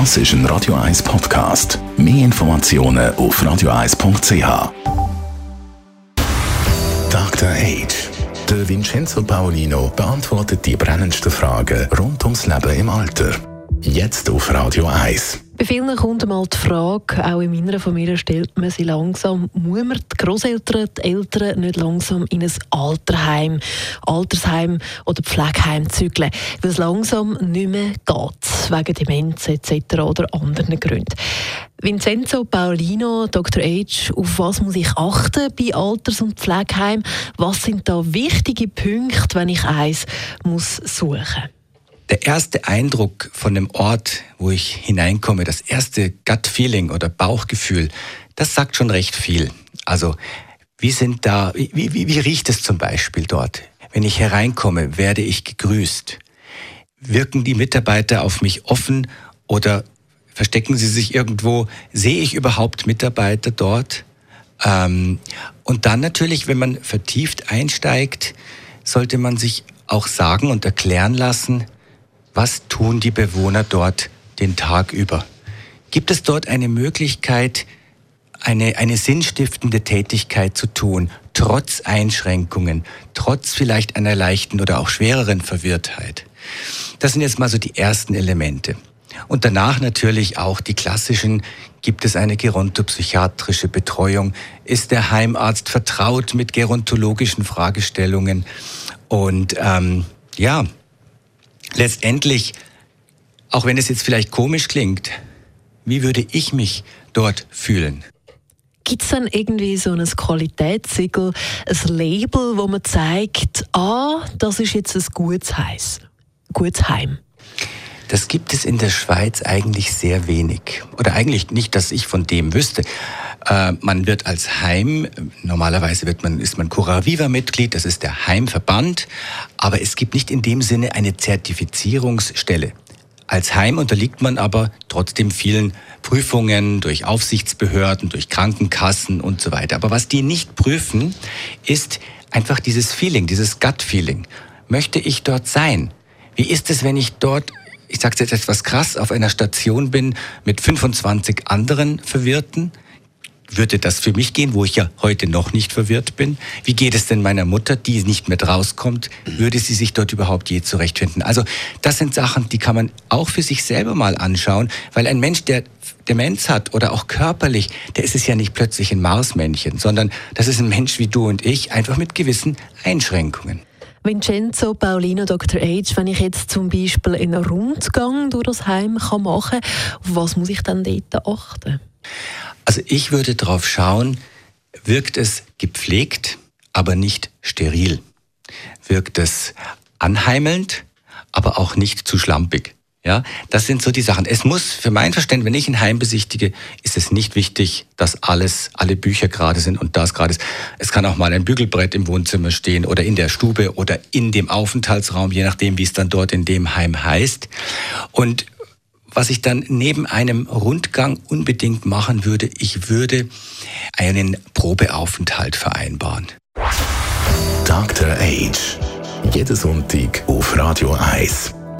Das ist ein Radio 1 Podcast. Mehr Informationen auf radio1.ch. Dr. Age. Der Vincenzo Paolino beantwortet die brennendsten Fragen rund ums Leben im Alter. Jetzt auf Radio 1. Bei vielen kommt mal die Frage, auch in meiner Familie stellt man sie langsam, muss man die Großeltern, die Eltern nicht langsam in ein Alterheim, Altersheim oder Pflegeheim zügeln, weil es langsam nicht mehr geht, wegen Demenz etc. oder anderen Gründen. Vincenzo Paolino, Dr. H., auf was muss ich achten bei Alters- und Pflegeheim? Was sind da wichtige Punkte, wenn ich eins muss suchen der erste Eindruck von dem Ort, wo ich hineinkomme, das erste Gut-Feeling oder Bauchgefühl, das sagt schon recht viel. Also, wie sind da, wie, wie, wie riecht es zum Beispiel dort? Wenn ich hereinkomme, werde ich gegrüßt. Wirken die Mitarbeiter auf mich offen oder verstecken sie sich irgendwo? Sehe ich überhaupt Mitarbeiter dort? Ähm, und dann natürlich, wenn man vertieft einsteigt, sollte man sich auch sagen und erklären lassen, was tun die Bewohner dort den Tag über? Gibt es dort eine Möglichkeit, eine, eine sinnstiftende Tätigkeit zu tun, trotz Einschränkungen, trotz vielleicht einer leichten oder auch schwereren Verwirrtheit? Das sind jetzt mal so die ersten Elemente. Und danach natürlich auch die klassischen, gibt es eine gerontopsychiatrische Betreuung? Ist der Heimarzt vertraut mit gerontologischen Fragestellungen? Und ähm, ja, letztendlich, auch wenn es jetzt vielleicht komisch klingt, wie würde ich mich dort fühlen? Gibt es dann irgendwie so ein Qualitätssiegel, ein Label, wo man zeigt, ah, das ist jetzt ein gutes, Heis, gutes Heim? Das gibt es in der Schweiz eigentlich sehr wenig. Oder eigentlich nicht, dass ich von dem wüsste. Äh, man wird als Heim, normalerweise wird man, ist man Cura Viva Mitglied, das ist der Heimverband, aber es gibt nicht in dem Sinne eine Zertifizierungsstelle. Als Heim unterliegt man aber trotzdem vielen Prüfungen durch Aufsichtsbehörden, durch Krankenkassen und so weiter. Aber was die nicht prüfen, ist einfach dieses Feeling, dieses Gut-Feeling. Möchte ich dort sein? Wie ist es, wenn ich dort ich sage jetzt etwas krass, auf einer Station bin mit 25 anderen Verwirrten, würde das für mich gehen, wo ich ja heute noch nicht verwirrt bin? Wie geht es denn meiner Mutter, die nicht mehr rauskommt? Würde sie sich dort überhaupt je zurechtfinden? Also das sind Sachen, die kann man auch für sich selber mal anschauen, weil ein Mensch, der Demenz hat oder auch körperlich, der ist es ja nicht plötzlich ein Marsmännchen, sondern das ist ein Mensch wie du und ich, einfach mit gewissen Einschränkungen. Vincenzo Paulino Dr. H, wenn ich jetzt zum Beispiel einen Rundgang durch das Heim machen kann, was muss ich dann dort achten? Also ich würde darauf schauen, wirkt es gepflegt, aber nicht steril? Wirkt es anheimelnd, aber auch nicht zu schlampig? Ja, das sind so die Sachen. Es muss, für mein Verständnis, wenn ich ein Heim besichtige, ist es nicht wichtig, dass alles, alle Bücher gerade sind und das gerade ist. Es kann auch mal ein Bügelbrett im Wohnzimmer stehen oder in der Stube oder in dem Aufenthaltsraum, je nachdem, wie es dann dort in dem Heim heißt. Und was ich dann neben einem Rundgang unbedingt machen würde, ich würde einen Probeaufenthalt vereinbaren. Dr. Age. Jeden Sonntag auf Radio 1.